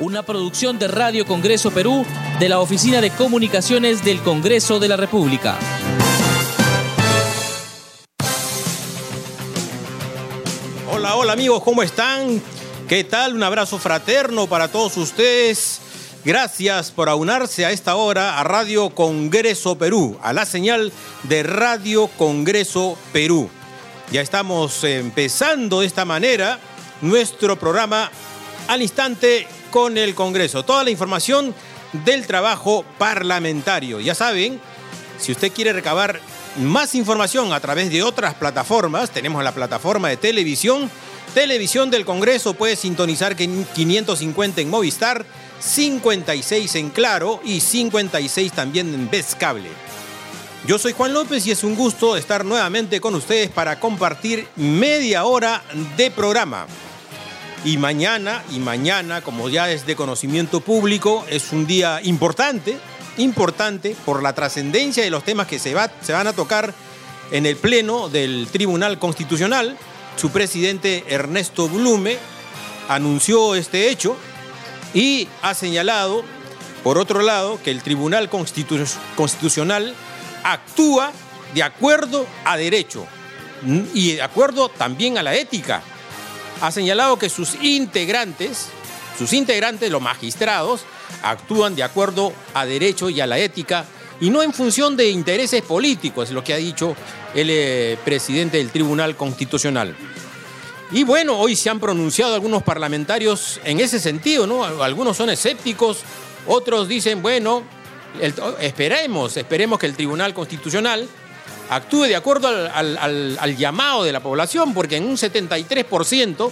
Una producción de Radio Congreso Perú de la Oficina de Comunicaciones del Congreso de la República. Hola, hola amigos, ¿cómo están? ¿Qué tal? Un abrazo fraterno para todos ustedes. Gracias por aunarse a esta hora a Radio Congreso Perú, a la señal de Radio Congreso Perú. Ya estamos empezando de esta manera nuestro programa al instante con el Congreso. Toda la información del trabajo parlamentario. Ya saben, si usted quiere recabar más información a través de otras plataformas, tenemos la plataforma de televisión, televisión del Congreso, puede sintonizar 550 en Movistar, 56 en Claro y 56 también en Vez Cable. Yo soy Juan López y es un gusto estar nuevamente con ustedes para compartir media hora de programa. Y mañana, y mañana, como ya es de conocimiento público, es un día importante, importante por la trascendencia de los temas que se, va, se van a tocar en el Pleno del Tribunal Constitucional. Su presidente Ernesto Blume anunció este hecho y ha señalado, por otro lado, que el Tribunal Constitucional actúa de acuerdo a derecho y de acuerdo también a la ética ha señalado que sus integrantes, sus integrantes, los magistrados, actúan de acuerdo a derecho y a la ética y no en función de intereses políticos, es lo que ha dicho el eh, presidente del Tribunal Constitucional. Y bueno, hoy se han pronunciado algunos parlamentarios en ese sentido, ¿no? Algunos son escépticos, otros dicen, bueno, esperemos, esperemos que el Tribunal Constitucional actúe de acuerdo al, llamado de la población, porque en un 73%,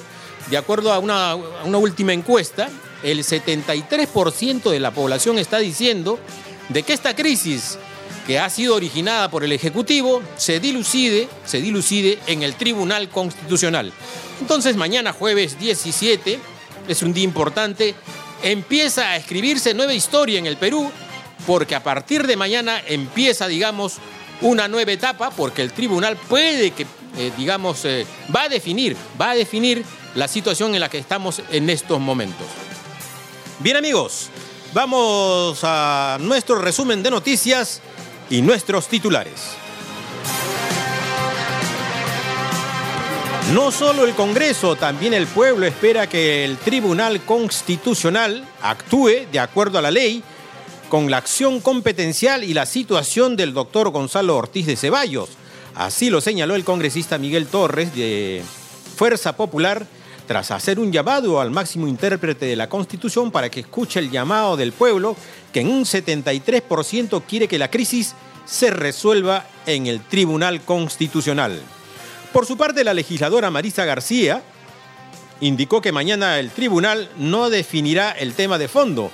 de acuerdo a una, última encuesta, el 73% de la población está diciendo de que esta crisis que ha sido originada por el Ejecutivo se dilucide, se dilucide en el Tribunal Constitucional. Entonces mañana jueves 17 es un día importante, empieza a escribirse nueva historia en el Perú, porque a partir de mañana empieza, digamos, una nueva etapa porque el tribunal puede que, eh, digamos, eh, va a definir, va a definir la situación en la que estamos en estos momentos. Bien amigos, vamos a nuestro resumen de noticias y nuestros titulares. No solo el Congreso, también el pueblo espera que el Tribunal Constitucional actúe de acuerdo a la ley con la acción competencial y la situación del doctor Gonzalo Ortiz de Ceballos. Así lo señaló el congresista Miguel Torres de Fuerza Popular tras hacer un llamado al máximo intérprete de la Constitución para que escuche el llamado del pueblo que en un 73% quiere que la crisis se resuelva en el Tribunal Constitucional. Por su parte, la legisladora Marisa García indicó que mañana el tribunal no definirá el tema de fondo,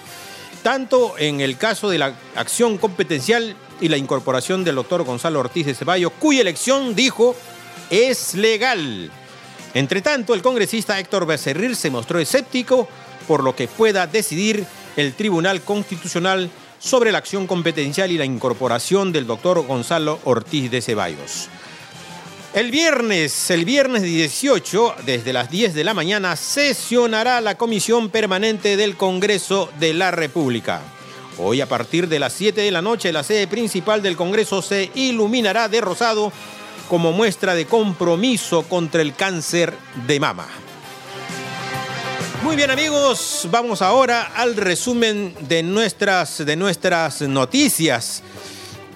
tanto en el caso de la acción competencial y la incorporación del doctor Gonzalo Ortiz de Ceballos, cuya elección, dijo, es legal. Entre tanto, el congresista Héctor Becerril se mostró escéptico por lo que pueda decidir el Tribunal Constitucional sobre la acción competencial y la incorporación del doctor Gonzalo Ortiz de Ceballos. El viernes, el viernes 18, desde las 10 de la mañana, sesionará la Comisión Permanente del Congreso de la República. Hoy a partir de las 7 de la noche, la sede principal del Congreso se iluminará de rosado como muestra de compromiso contra el cáncer de mama. Muy bien amigos, vamos ahora al resumen de nuestras, de nuestras noticias.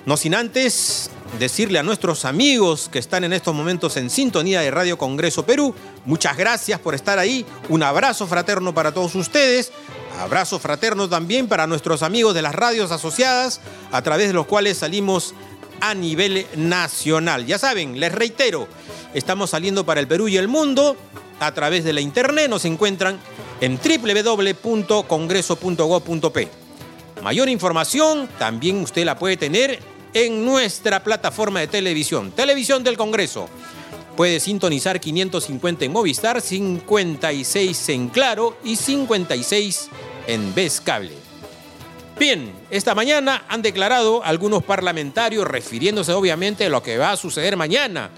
No sin antes decirle a nuestros amigos que están en estos momentos en sintonía de Radio Congreso Perú, muchas gracias por estar ahí, un abrazo fraterno para todos ustedes, abrazo fraterno también para nuestros amigos de las radios asociadas, a través de los cuales salimos a nivel nacional. Ya saben, les reitero, estamos saliendo para el Perú y el mundo a través de la internet, nos encuentran en www.congreso.gov.p. Mayor información también usted la puede tener en nuestra plataforma de televisión, Televisión del Congreso. Puede sintonizar 550 en Movistar, 56 en Claro y 56 en Vez Cable. Bien, esta mañana han declarado algunos parlamentarios refiriéndose obviamente a lo que va a suceder mañana.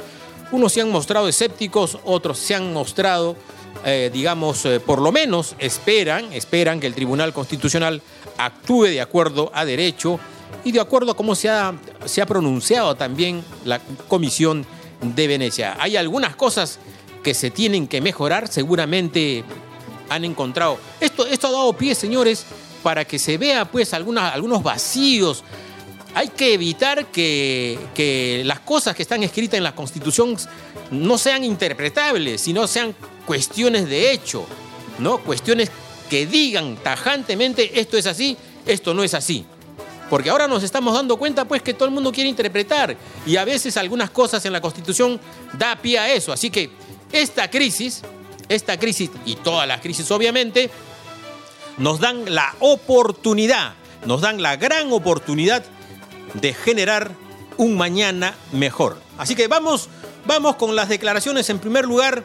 Unos se han mostrado escépticos, otros se han mostrado eh, digamos, eh, por lo menos esperan, esperan que el Tribunal Constitucional actúe de acuerdo a derecho y de acuerdo a cómo se ha, se ha pronunciado también la Comisión de Venecia. Hay algunas cosas que se tienen que mejorar, seguramente han encontrado. Esto, esto ha dado pie, señores, para que se vea pues algunos vacíos. Hay que evitar que, que las cosas que están escritas en la Constitución no sean interpretables, sino sean cuestiones de hecho, ¿no? Cuestiones que digan tajantemente esto es así, esto no es así. Porque ahora nos estamos dando cuenta pues que todo el mundo quiere interpretar y a veces algunas cosas en la Constitución da pie a eso. Así que esta crisis, esta crisis y todas las crisis obviamente, nos dan la oportunidad, nos dan la gran oportunidad de generar un mañana mejor. Así que vamos, vamos con las declaraciones en primer lugar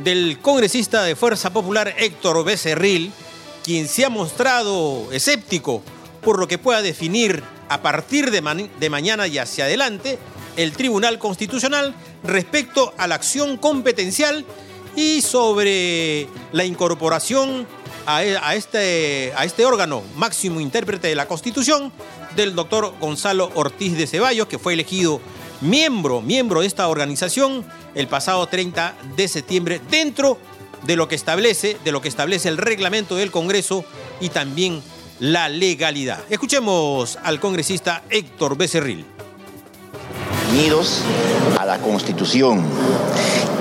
del congresista de Fuerza Popular Héctor Becerril, quien se ha mostrado escéptico por lo que pueda definir a partir de, de, mañana y hacia adelante el Tribunal Constitucional respecto a la acción competencial y sobre la incorporación a, e, a, este, a este órgano máximo intérprete de la Constitución del doctor Gonzalo Ortiz de Ceballos, que fue elegido miembro, miembro de esta organización el pasado 30 de septiembre dentro de lo que establece, de lo que establece el reglamento del Congreso y también la legalidad. Escuchemos al congresista Héctor Becerril. Unidos a la Constitución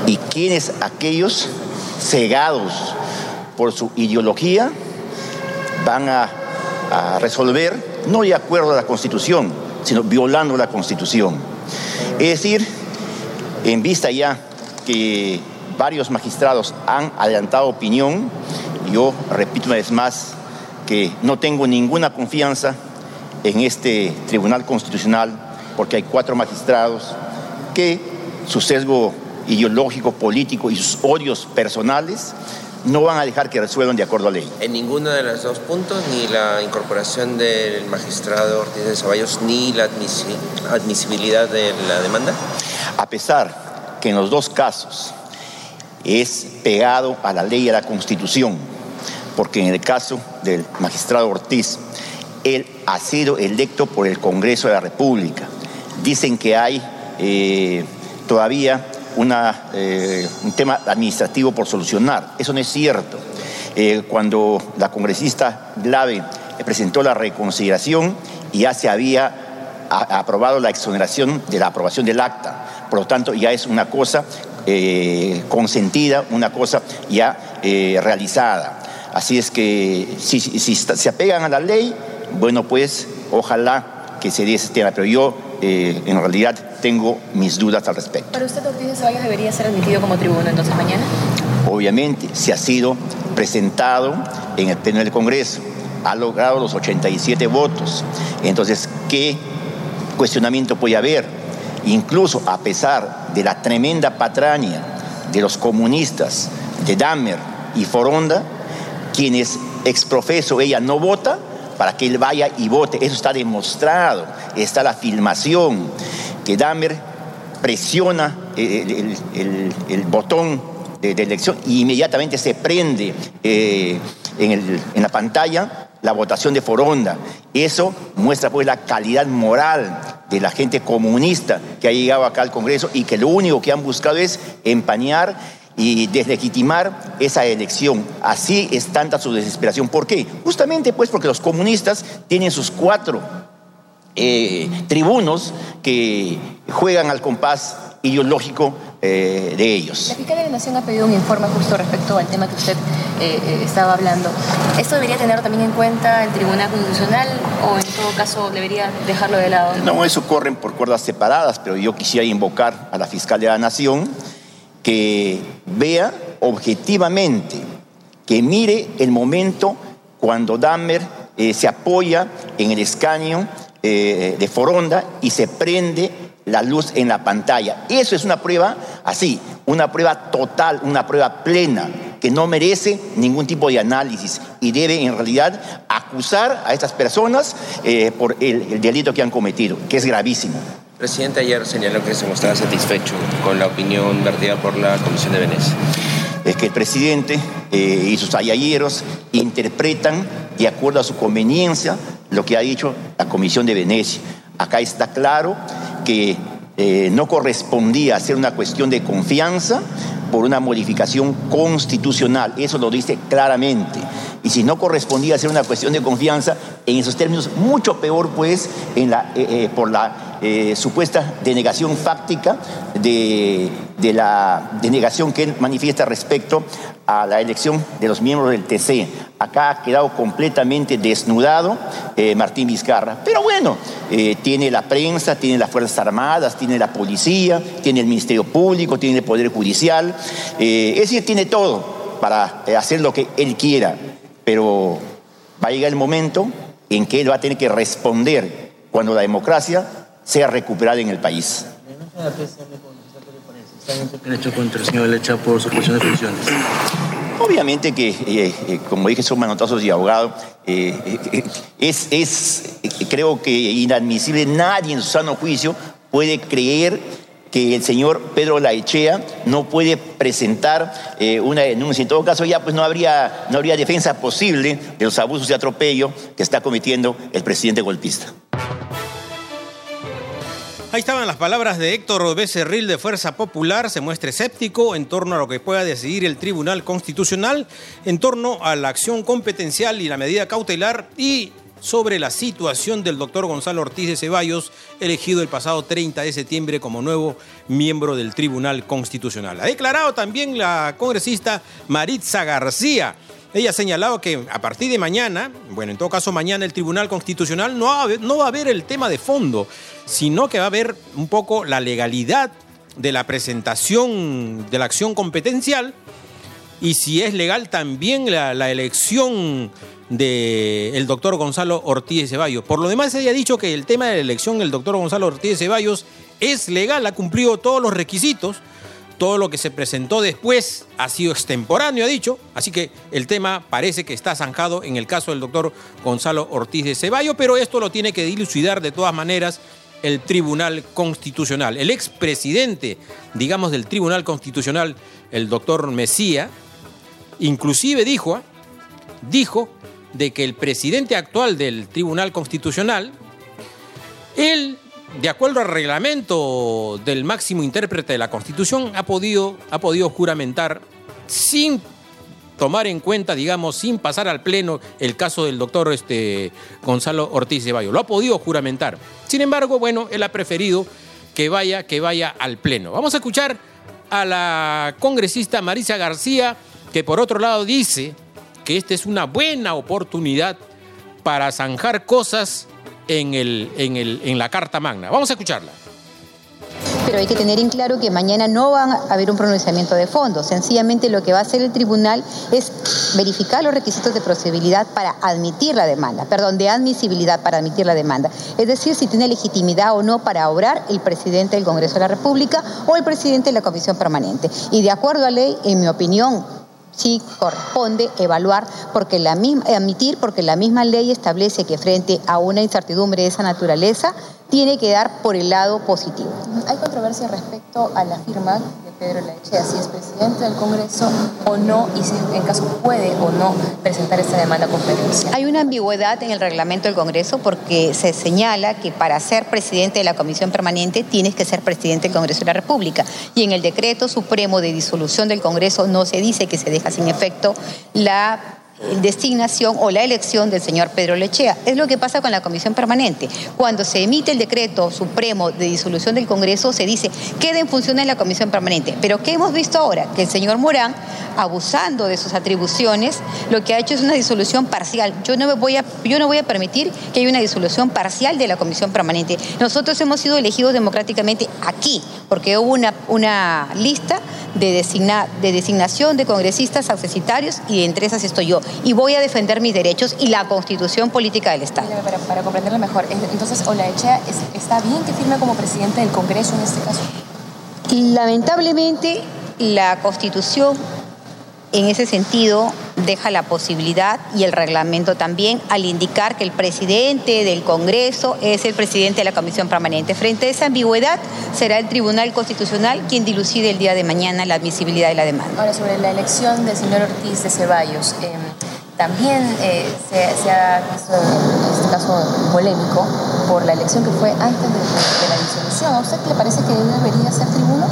y quienes aquellos cegados por su ideología van a, a resolver no de acuerdo a la Constitución, sino violando la Constitución. Es decir, en vista ya que varios magistrados han adelantado opinión, yo repito una vez más que no tengo ninguna confianza en este Tribunal Constitucional porque hay cuatro magistrados que su sesgo ideológico, político y sus odios personales no van a dejar que resuelvan de acuerdo a ley. En ninguno de los dos puntos, ni la incorporación del magistrado Ortiz de Ceballos, ni la admisibilidad de la demanda. A pesar que en los dos casos es pegado a la ley y a la constitución, porque en el caso del magistrado Ortiz, él ha sido electo por el Congreso de la República. Dicen que hay eh, todavía eh, un tema administrativo por solucionar. Eso no es cierto. Eh, cuando la congresista Glave presentó la reconsideración, ya se había aprobado la exoneración de la aprobación del acta. Por lo tanto, ya es una cosa consentida, una cosa ya realizada. Así es que si, se apegan a la ley, bueno, pues ojalá que se dé ese tema, pero yo eh, en realidad tengo mis dudas al respecto. ¿Para usted Ortiz de Ceballos debería ser admitido como tribuno entonces mañana? Obviamente, se ha sido presentado en el Pleno del Congreso, ha logrado los 87 votos. Entonces, ¿qué cuestionamiento puede haber? Incluso a pesar de la tremenda patraña de los comunistas, de Dahmer y Foronda, quienes exprofeso ella no vota, para que él vaya y vote. Eso está demostrado, está la filmación, que Dahmer presiona el, botón de, elección e inmediatamente se prende eh, en, en, la pantalla la votación de Foronda. Eso muestra pues la calidad moral de la gente comunista que ha llegado acá al Congreso y que lo único que han buscado es empañar y deslegitimar esa elección. Así es tanta su desesperación. ¿Por qué? Justamente pues porque los comunistas tienen sus cuatro eh, tribunos que juegan al compás ideológico eh, de ellos. La fiscal de la Nación ha pedido un informe justo respecto al tema que usted eh, estaba hablando. ¿Esto debería tener también en cuenta el Tribunal Constitucional o en todo caso debería dejarlo de lado? No, eso corren por cuerdas separadas, pero yo quisiera invocar a la fiscal de la Nación que vea objetivamente, que mire el momento cuando Dahmer eh, se apoya en el escaño eh, de Foronda y se prende la luz en la pantalla. Eso es una prueba así, una prueba total, una prueba plena, que no merece ningún tipo de análisis y debe en realidad acusar a estas personas eh, por el delito que han cometido, que es gravísimo presidente ayer señaló que se mostraba satisfecho con la opinión vertida por la Comisión de Venecia. es que el presidente eh, y sus ayayeros interpretan de acuerdo a su conveniencia lo que ha dicho la Comisión de Venecia. Acá está claro que eh, no correspondía a ser una cuestión de confianza por una modificación constitucional. Eso lo dice claramente. Y si no correspondía a ser una cuestión de confianza, en esos términos, mucho peor, pues, en la, eh, por la eh, supuesta denegación fáctica de, la denegación que él manifiesta respecto a la elección de los miembros del TC. Acá ha quedado completamente desnudado eh, Martín Vizcarra. Pero bueno, eh, tiene la prensa, tiene las Fuerzas Armadas, tiene la policía, tiene el Ministerio Público, tiene el Poder Judicial. es decir, tiene todo para hacer lo que él quiera. Pero va a llegar el momento en que él va a tener que responder cuando la democracia sea recuperada en el país. Obviamente que, eh, eh, como dije, son manotazos de abogado. Eh, es, es, creo que inadmisible. Nadie en su sano juicio puede creer que el señor Pedro Laechea no puede presentar una denuncia. En todo caso, ya pues no habría, no habría defensa posible de los abusos de atropello que está cometiendo el presidente golpista. Ahí estaban las palabras de Héctor Becerril de Fuerza Popular. Se muestra escéptico en torno a lo que pueda decidir el Tribunal Constitucional, en torno a la acción competencial y la medida cautelar y sobre la situación del doctor Gonzalo Ortiz de Ceballos, elegido el pasado 30 de septiembre como nuevo miembro del Tribunal Constitucional. Ha declarado también la congresista Maritza García ella ha señalado que a partir de mañana, bueno, en todo caso mañana el Tribunal Constitucional no va, a ver, no va a el tema de fondo, sino que va a ver un poco la legalidad de la presentación de la acción competencial y si es legal también la, elección del doctor Gonzalo Ortiz Ceballos. Por lo demás, ella ha dicho que el tema de la elección del doctor Gonzalo Ortiz Ceballos es legal, ha cumplido todos los requisitos todo lo que se presentó después ha sido extemporáneo, ha dicho. Así que el tema parece que está zanjado en el caso del doctor Gonzalo Ortiz de Ceballo, pero esto lo tiene que dilucidar de todas maneras el Tribunal Constitucional. El expresidente, digamos, del Tribunal Constitucional, el doctor Mesía, inclusive dijo, ¿ah? dijo de que el presidente actual del Tribunal Constitucional, él de acuerdo al reglamento del máximo intérprete de la Constitución, ha podido, ha podido juramentar sin tomar en cuenta, digamos, sin pasar al Pleno el caso del doctor este, Gonzalo Ortiz de Bayo. Lo ha podido juramentar. Sin embargo, bueno, él ha preferido que vaya, que vaya al Pleno. Vamos a escuchar a la congresista Marisa García, que por otro lado dice que esta es una buena oportunidad para zanjar cosas en, el, en, el, en la Carta Magna. Vamos a escucharla pero hay que tener en claro que mañana no va a haber un pronunciamiento de fondo. Sencillamente lo que va a hacer el tribunal es verificar los requisitos de procedibilidad para admitir la demanda, perdón, de admisibilidad para admitir la demanda. Es decir, si tiene legitimidad o no para obrar el presidente del Congreso de la República o el presidente de la Comisión Permanente. Y de acuerdo a ley, en mi opinión, sí corresponde evaluar porque la misma, admitir porque la misma ley establece que frente a una incertidumbre de esa naturaleza tiene que dar por el lado positivo. Hay controversia respecto a la firma Pedro Lechea, si es presidente del Congreso o no, y si en caso puede o no presentar esta demanda competencial. Hay una ambigüedad en el reglamento del Congreso porque se señala que para ser presidente de la Comisión Permanente tienes que ser presidente del Congreso de la República. Y en el decreto supremo de disolución del Congreso no se dice que se deja sin efecto la designación o la elección del señor Pedro Lechea. Es lo que pasa con la comisión permanente. Cuando se emite el decreto supremo de disolución del Congreso, se dice queda en función de la comisión permanente. Pero ¿qué hemos visto ahora? Que el señor Morán, abusando de sus atribuciones, lo que ha hecho es una disolución parcial. Yo no, me voy, a, yo no voy a permitir que haya una disolución parcial de la comisión permanente. Nosotros hemos sido elegidos democráticamente aquí, porque hubo una, una lista de, designa, de designación de congresistas accesitarios y entre esas estoy yo y voy a defender mis derechos y la constitución política del Estado. Para, para comprenderlo mejor, entonces Olaechea está bien que firme como presidente del Congreso en este caso. Lamentablemente, la constitución en ese sentido deja la posibilidad y el reglamento también al indicar que el presidente del Congreso es el presidente de la Comisión Permanente. Frente a esa ambigüedad, será el Tribunal Constitucional quien dilucide el día de mañana la admisibilidad de la demanda. Ahora, sobre la elección del señor Ortiz de Ceballos, eh, también eh, se, ha visto en este caso polémico por la elección que fue antes de, la disolución. ¿A usted le parece que debería ser tribuno?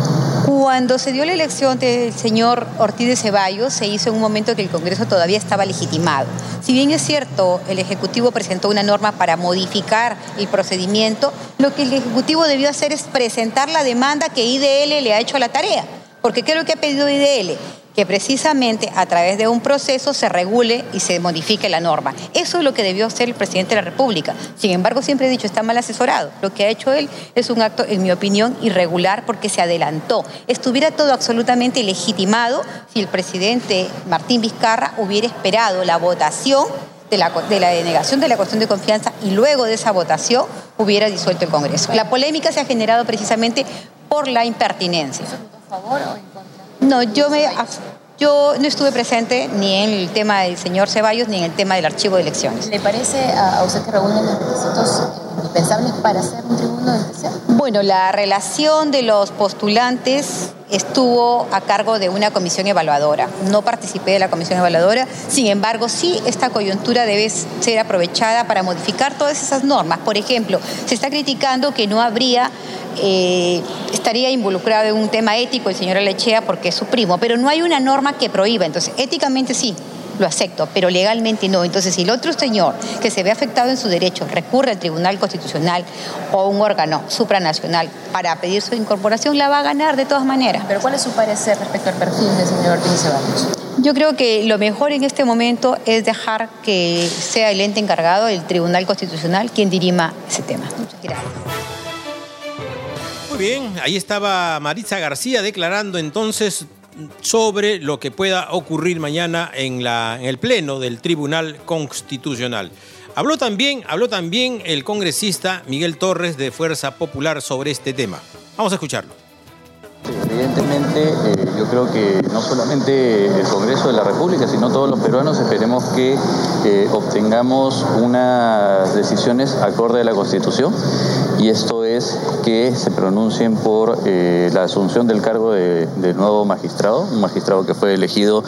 Cuando se dio la elección del señor Ortiz de Ceballos, se hizo en un momento que el Congreso todavía estaba legitimado. Si bien es cierto, el Ejecutivo presentó una norma para modificar el procedimiento, lo que el Ejecutivo debió hacer es presentar la demanda que IDL le ha hecho a la tarea. Porque ¿qué es lo que ha pedido IDL? Que precisamente a través de un proceso se regule y se modifique la norma. Eso es lo que debió hacer el presidente de la República. Sin embargo, siempre he dicho, está mal asesorado. Lo que ha hecho él es un acto, en mi opinión, irregular porque se adelantó. Estuviera todo absolutamente legitimado si el presidente Martín Vizcarra hubiera esperado la votación de la, de la, denegación de la cuestión de confianza y luego de esa votación hubiera disuelto el Congreso. La polémica se ha generado precisamente por la impertinencia. ¿A favor o en contra? No, yo me yo no estuve presente ni en el tema del señor Ceballos ni en el tema del archivo de elecciones. ¿Le parece a usted que reúnen los requisitos indispensables para ser un tribuno del TC? Bueno, la relación de los postulantes estuvo a cargo de una comisión evaluadora. No participé de la comisión evaluadora, sin embargo, sí esta coyuntura debe ser aprovechada para modificar todas esas normas. Por ejemplo, se está criticando que no habría eh, estaría involucrado en un tema ético el señor Alechea porque es su primo, pero no hay una norma que prohíba, entonces éticamente sí, lo acepto, pero legalmente no. Entonces, si el otro señor que se ve afectado en su derecho recurre al Tribunal Constitucional o un órgano supranacional para pedir su incorporación, la va a ganar de todas maneras. Pero ¿cuál es su parecer respecto al perfil del señor Ortiz Ceballos? Yo creo que lo mejor en este momento es dejar que sea el ente encargado, el Tribunal Constitucional, quien dirima ese tema. Muchas gracias bien, ahí estaba Maritza García declarando entonces sobre lo que pueda ocurrir mañana en, la, en el Pleno del Tribunal Constitucional. Habló también, habló también el congresista Miguel Torres de Fuerza Popular sobre este tema. Vamos a escucharlo. Evidentemente, eh, yo creo que no solamente el Congreso de la República, sino todos los peruanos esperemos que eh, obtengamos unas decisiones acorde a la Constitución y esto es que se pronuncien por eh, la asunción del cargo de, del nuevo magistrado, un magistrado que fue elegido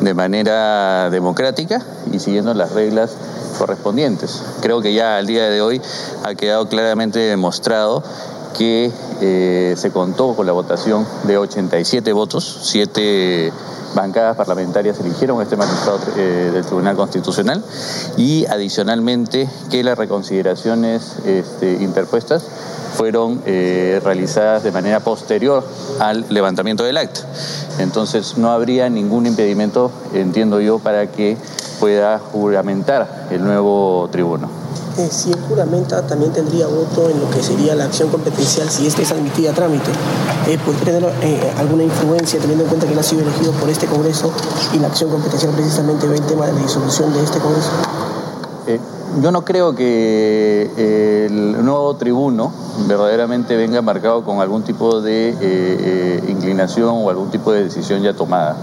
de manera democrática y siguiendo las reglas correspondientes. Creo que ya al día de hoy ha quedado claramente demostrado que eh, se contó con la votación de 87 votos, 7 bancadas parlamentarias eligieron este magistrado eh, del Tribunal Constitucional. Y adicionalmente que las reconsideraciones este, interpuestas fueron eh, realizadas de manera posterior al levantamiento del acta. Entonces no habría ningún impedimento, entiendo yo, para que pueda juramentar el nuevo tribuno si él juramenta, también tendría voto en lo que sería la acción competencial si esta es admitida a trámite. Eh, ¿Podría tener eh, alguna influencia teniendo en cuenta que él ha sido elegido por este Congreso y la acción competencial precisamente ve el tema de la disolución de este Congreso? Eh, yo no creo que el nuevo tribuno verdaderamente venga marcado con algún tipo de inclinación o algún tipo de decisión ya tomada.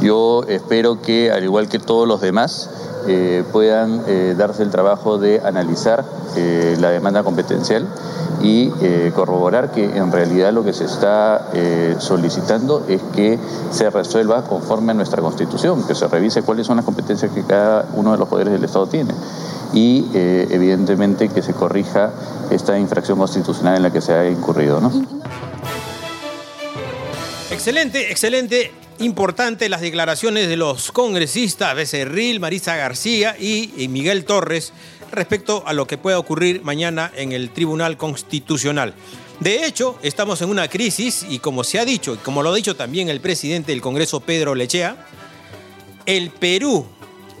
Yo espero que, al igual que todos los demás, eh, puedan eh, darse el trabajo de analizar eh, la demanda competencial y corroborar que en realidad lo que se está solicitando es que se resuelva conforme a nuestra Constitución, que se revise cuáles son las competencias que cada uno de los poderes del Estado tiene y evidentemente que se corrija esta infracción constitucional en la que se ha incurrido. ¿no? Excelente, excelente importante las declaraciones de los congresistas Becerril, Marisa García y Miguel Torres respecto a lo que pueda ocurrir mañana en el Tribunal Constitucional. De hecho, estamos en una crisis y como se ha dicho, y como lo ha dicho también el presidente del Congreso, Pedro Lechea, el Perú,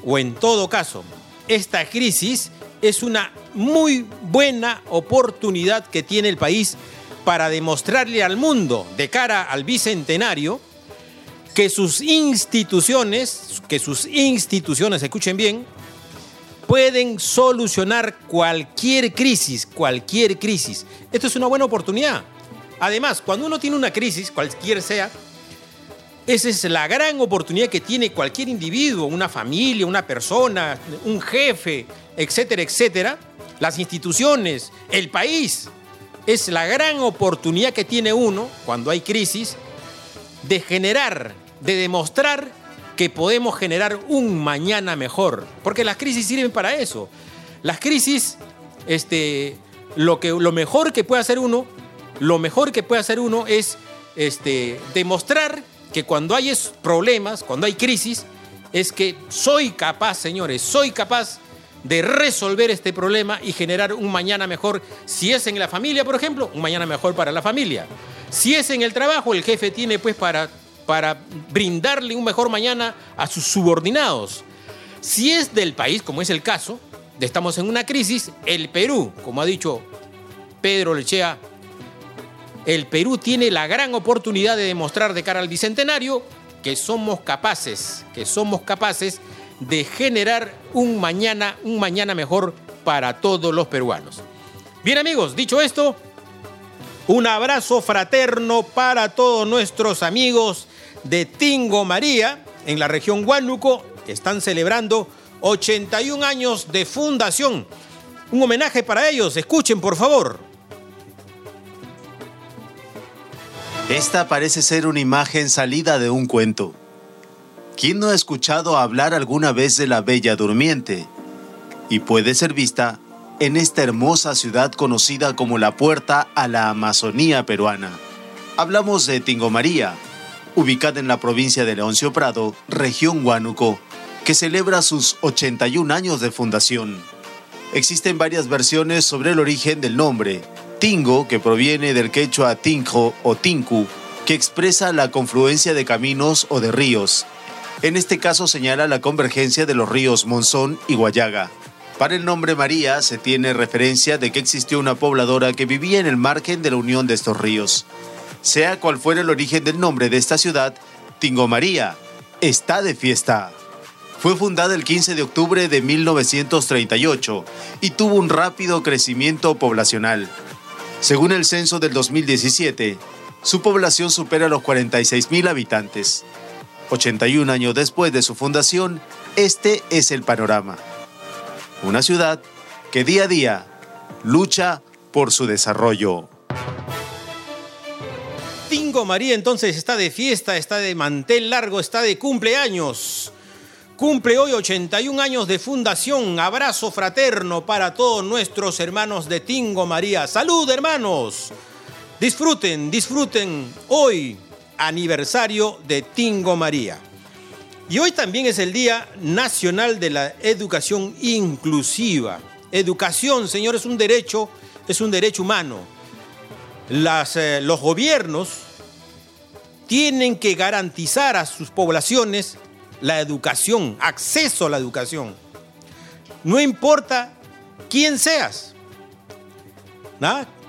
o en todo caso, esta crisis es una muy buena oportunidad que tiene el país para demostrarle al mundo de cara al bicentenario que sus instituciones, que sus instituciones, escuchen bien, pueden solucionar cualquier crisis, cualquier crisis. Esto es una buena oportunidad. Además, cuando uno tiene una crisis, cualquier sea, Esa es la gran oportunidad que tiene cualquier individuo, una familia, una persona, un jefe, etcétera, etcétera, las instituciones, el país. Es la gran oportunidad que tiene uno cuando hay crisis de generar, de demostrar que podemos generar un mañana mejor. Porque las crisis sirven para eso. Las crisis, este, lo, que, lo mejor que puede hacer uno, lo mejor que puede hacer uno es este, demostrar que cuando hay problemas, cuando hay crisis, es que soy capaz, señores, soy capaz de resolver este problema y generar un mañana mejor. Si es en la familia, por ejemplo, un mañana mejor para la familia. Si es en el trabajo, el jefe tiene pues para, para brindarle un mejor mañana a sus subordinados. Si es del país, como es el caso, estamos en una crisis, el Perú, como ha dicho Pedro Lechea, el Perú tiene la gran oportunidad de demostrar de cara al bicentenario que somos capaces, que somos capaces de generar un mañana, un mañana mejor para todos los peruanos. Bien amigos, dicho esto, un abrazo fraterno para todos nuestros amigos de Tingo María en la región Huánuco que están celebrando 81 años de fundación. Un homenaje para ellos, escuchen por favor. Esta parece ser una imagen salida de un cuento. ¿Quién no ha escuchado hablar alguna vez de la Bella Durmiente? Y puede ser vista en esta hermosa ciudad conocida como la puerta a la Amazonía peruana. Hablamos de Tingomaría, ubicada en la provincia de Leoncio Prado, región Huánuco, que celebra sus 81 años de fundación. Existen varias versiones sobre el origen del nombre, Tingo, que proviene del quechua tinjo o tinku, que expresa la confluencia de caminos o de ríos. En este caso señala la convergencia de los ríos Monzón y Guayaga. Para el nombre María se tiene referencia de que existió una pobladora que vivía en el margen de la unión de estos ríos. Sea cual fuera el origen del nombre de esta ciudad, Tingo María está de fiesta. Fue fundada el 15 de octubre de 1938 y tuvo un rápido crecimiento poblacional. Según el censo del 2017, su población supera los 46.000 habitantes. 81 años después de su fundación, este es el panorama. Una ciudad que día a día lucha por su desarrollo. Tingo María entonces está de fiesta, está de mantel largo, está de cumpleaños. Cumple hoy 81 años de fundación. Abrazo fraterno para todos nuestros hermanos de Tingo María. Salud, hermanos. Disfruten, disfruten hoy aniversario de Tingo María. Y hoy también es el Día Nacional de la Educación Inclusiva. Educación, señores, es un derecho, es un derecho humano. Eh, los gobiernos tienen que garantizar a sus poblaciones la educación, acceso a la educación. No importa quién seas,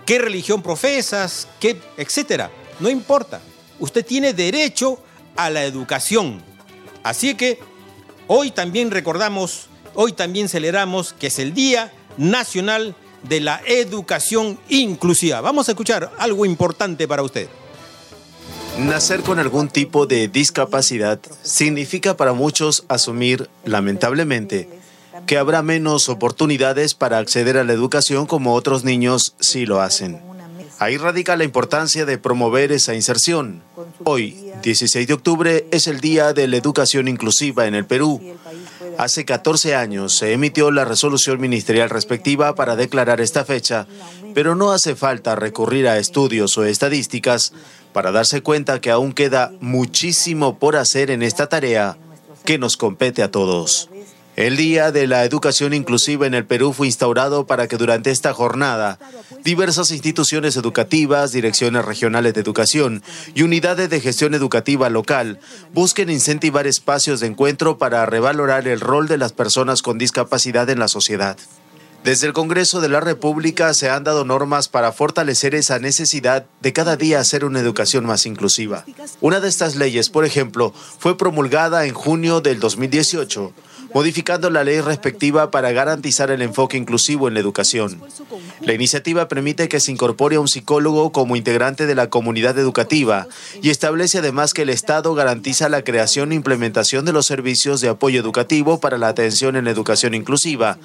qué religión profesas, qué, etcétera. No importa. Usted tiene derecho a la educación. Así que hoy también recordamos, hoy también celebramos que es el Día Nacional de la Educación Inclusiva. Vamos a escuchar algo importante para usted. Nacer con algún tipo de discapacidad significa para muchos asumir, lamentablemente, que habrá menos oportunidades para acceder a la educación como otros niños sí lo hacen. Ahí radica la importancia de promover esa inserción. Hoy, 16 de octubre, es el Día de la Educación Inclusiva en el Perú. Hace 14 años se emitió la resolución ministerial respectiva para declarar esta fecha, pero no hace falta recurrir a estudios o estadísticas para darse cuenta que aún queda muchísimo por hacer en esta tarea que nos compete a todos. El Día de la Educación Inclusiva en el Perú fue instaurado para que durante esta jornada diversas instituciones educativas, direcciones regionales de educación y unidades de gestión educativa local busquen incentivar espacios de encuentro para revalorar el rol de las personas con discapacidad en la sociedad. Desde el Congreso de la República se han dado normas para fortalecer esa necesidad de cada día hacer una educación más inclusiva. Una de estas leyes, por ejemplo, fue promulgada en junio del 2018 modificando la ley respectiva para garantizar el enfoque inclusivo en la educación. La iniciativa permite que se incorpore a un psicólogo como integrante de la comunidad educativa y establece además que el Estado garantiza la creación e implementación de los servicios de apoyo educativo para la atención en educación inclusiva,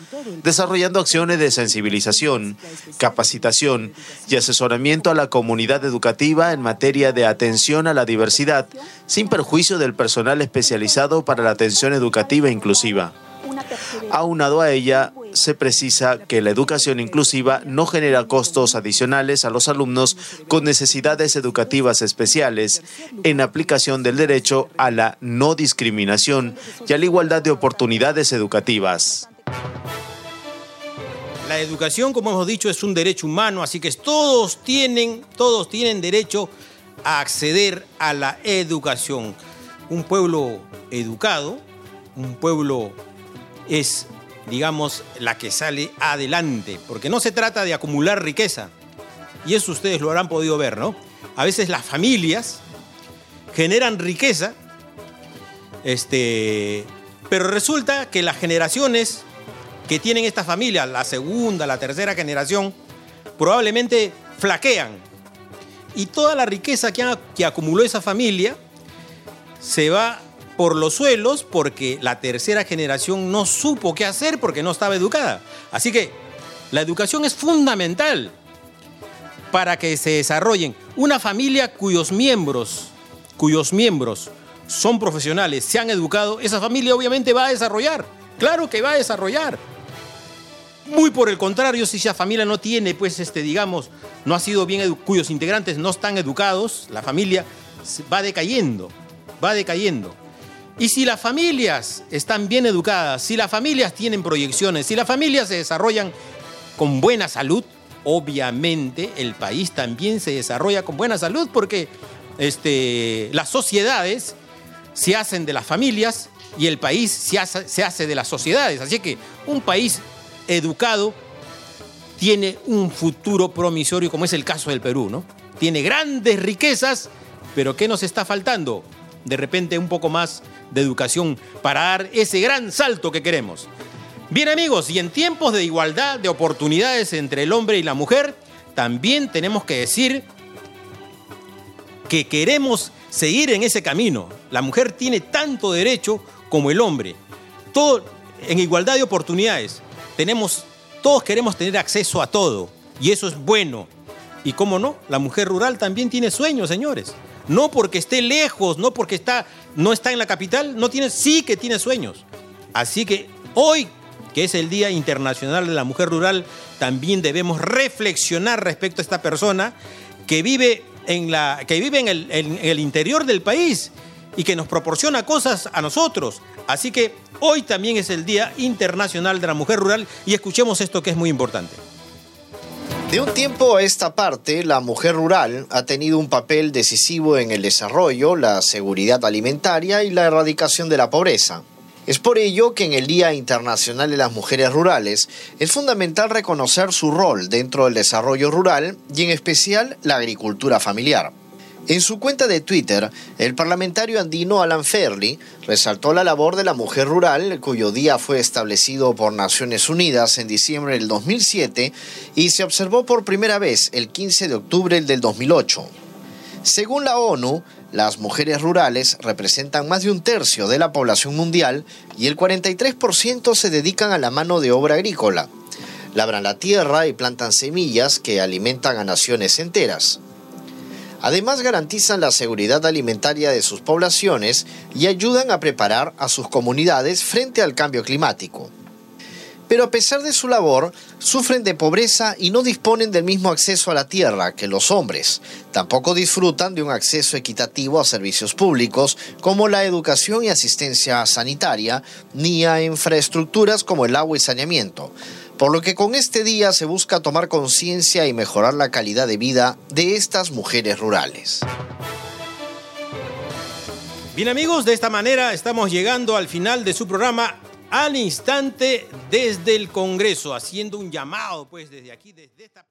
desarrollando acciones de sensibilización, capacitación y asesoramiento a la comunidad educativa en materia de atención a la diversidad, sin perjuicio del personal especializado para la atención educativa inclusiva. Aunado a ella, se precisa que la educación inclusiva no genera costos adicionales a los alumnos con necesidades educativas especiales en aplicación del derecho a la no discriminación y a la igualdad de oportunidades educativas. La educación, como hemos dicho, es un derecho humano, así que todos tienen, todos tienen derecho a acceder a la educación. Un pueblo educado, un pueblo es, digamos, la que sale adelante, porque no se trata de acumular riqueza, y eso ustedes lo habrán podido ver, ¿no? A veces las familias generan riqueza, este, pero resulta que las generaciones que tienen esta familia, la segunda, la tercera generación, probablemente flaquean. Y toda la riqueza que, que acumuló esa familia se va por los suelos porque la tercera generación no supo qué hacer porque no estaba educada. Así que la educación es fundamental para que se desarrollen una familia cuyos miembros, cuyos miembros son profesionales, se han educado, esa familia obviamente va a desarrollar. Claro que va a desarrollar. Muy por el contrario, si esa familia no tiene, pues, este, digamos, no ha sido bien, cuyos integrantes no están educados, la familia va decayendo, va decayendo. Y si las familias están bien educadas, si las familias tienen proyecciones, si las familias se desarrollan con buena salud, obviamente el país también se desarrolla con buena salud porque este, las sociedades se hacen de las familias y el país se hace, se hace de las sociedades. Así que un país educado tiene un futuro promisorio como es el caso del Perú, ¿no? Tiene grandes riquezas, pero ¿qué nos está faltando? De repente un poco más de educación para dar ese gran salto que queremos. Bien amigos, y en tiempos de igualdad de oportunidades entre el hombre y la mujer, también tenemos que decir que queremos seguir en ese camino. La mujer tiene tanto derecho como el hombre. Todo en igualdad de oportunidades. Tenemos todos queremos tener acceso a todo y eso es bueno. Y cómo no, la mujer rural también tiene sueños, señores. No porque esté lejos, no porque está no está en la capital, no tiene, sí que tiene sueños. Así que hoy, que es el Día Internacional de la Mujer Rural, también debemos reflexionar respecto a esta persona que vive en, la, que vive en, el, en el interior del país y que nos proporciona cosas a nosotros. Así que hoy también es el Día Internacional de la Mujer Rural y escuchemos esto que es muy importante. De un tiempo a esta parte, la mujer rural ha tenido un papel decisivo en el desarrollo, la seguridad alimentaria y la erradicación de la pobreza. Es por ello que en el Día Internacional de las Mujeres Rurales es fundamental reconocer su rol dentro del desarrollo rural y en especial la agricultura familiar. En su cuenta de Twitter, el parlamentario andino Alan Fairley resaltó la labor de la mujer rural, cuyo día fue establecido por Naciones Unidas en diciembre del 2007 y se observó por primera vez el 15 de octubre del 2008. Según la ONU, las mujeres rurales representan más de un tercio de la población mundial y el 43% se dedican a la mano de obra agrícola. Labran la tierra y plantan semillas que alimentan a naciones enteras. Además garantizan la seguridad alimentaria de sus poblaciones y ayudan a preparar a sus comunidades frente al cambio climático. Pero a pesar de su labor, sufren de pobreza y no disponen del mismo acceso a la tierra que los hombres. Tampoco disfrutan de un acceso equitativo a servicios públicos como la educación y asistencia sanitaria, ni a infraestructuras como el agua y saneamiento por lo que con este día se busca tomar conciencia y mejorar la calidad de vida de estas mujeres rurales. Bien amigos, de esta manera estamos llegando al final de su programa al instante desde el Congreso, haciendo un llamado pues desde aquí, desde esta.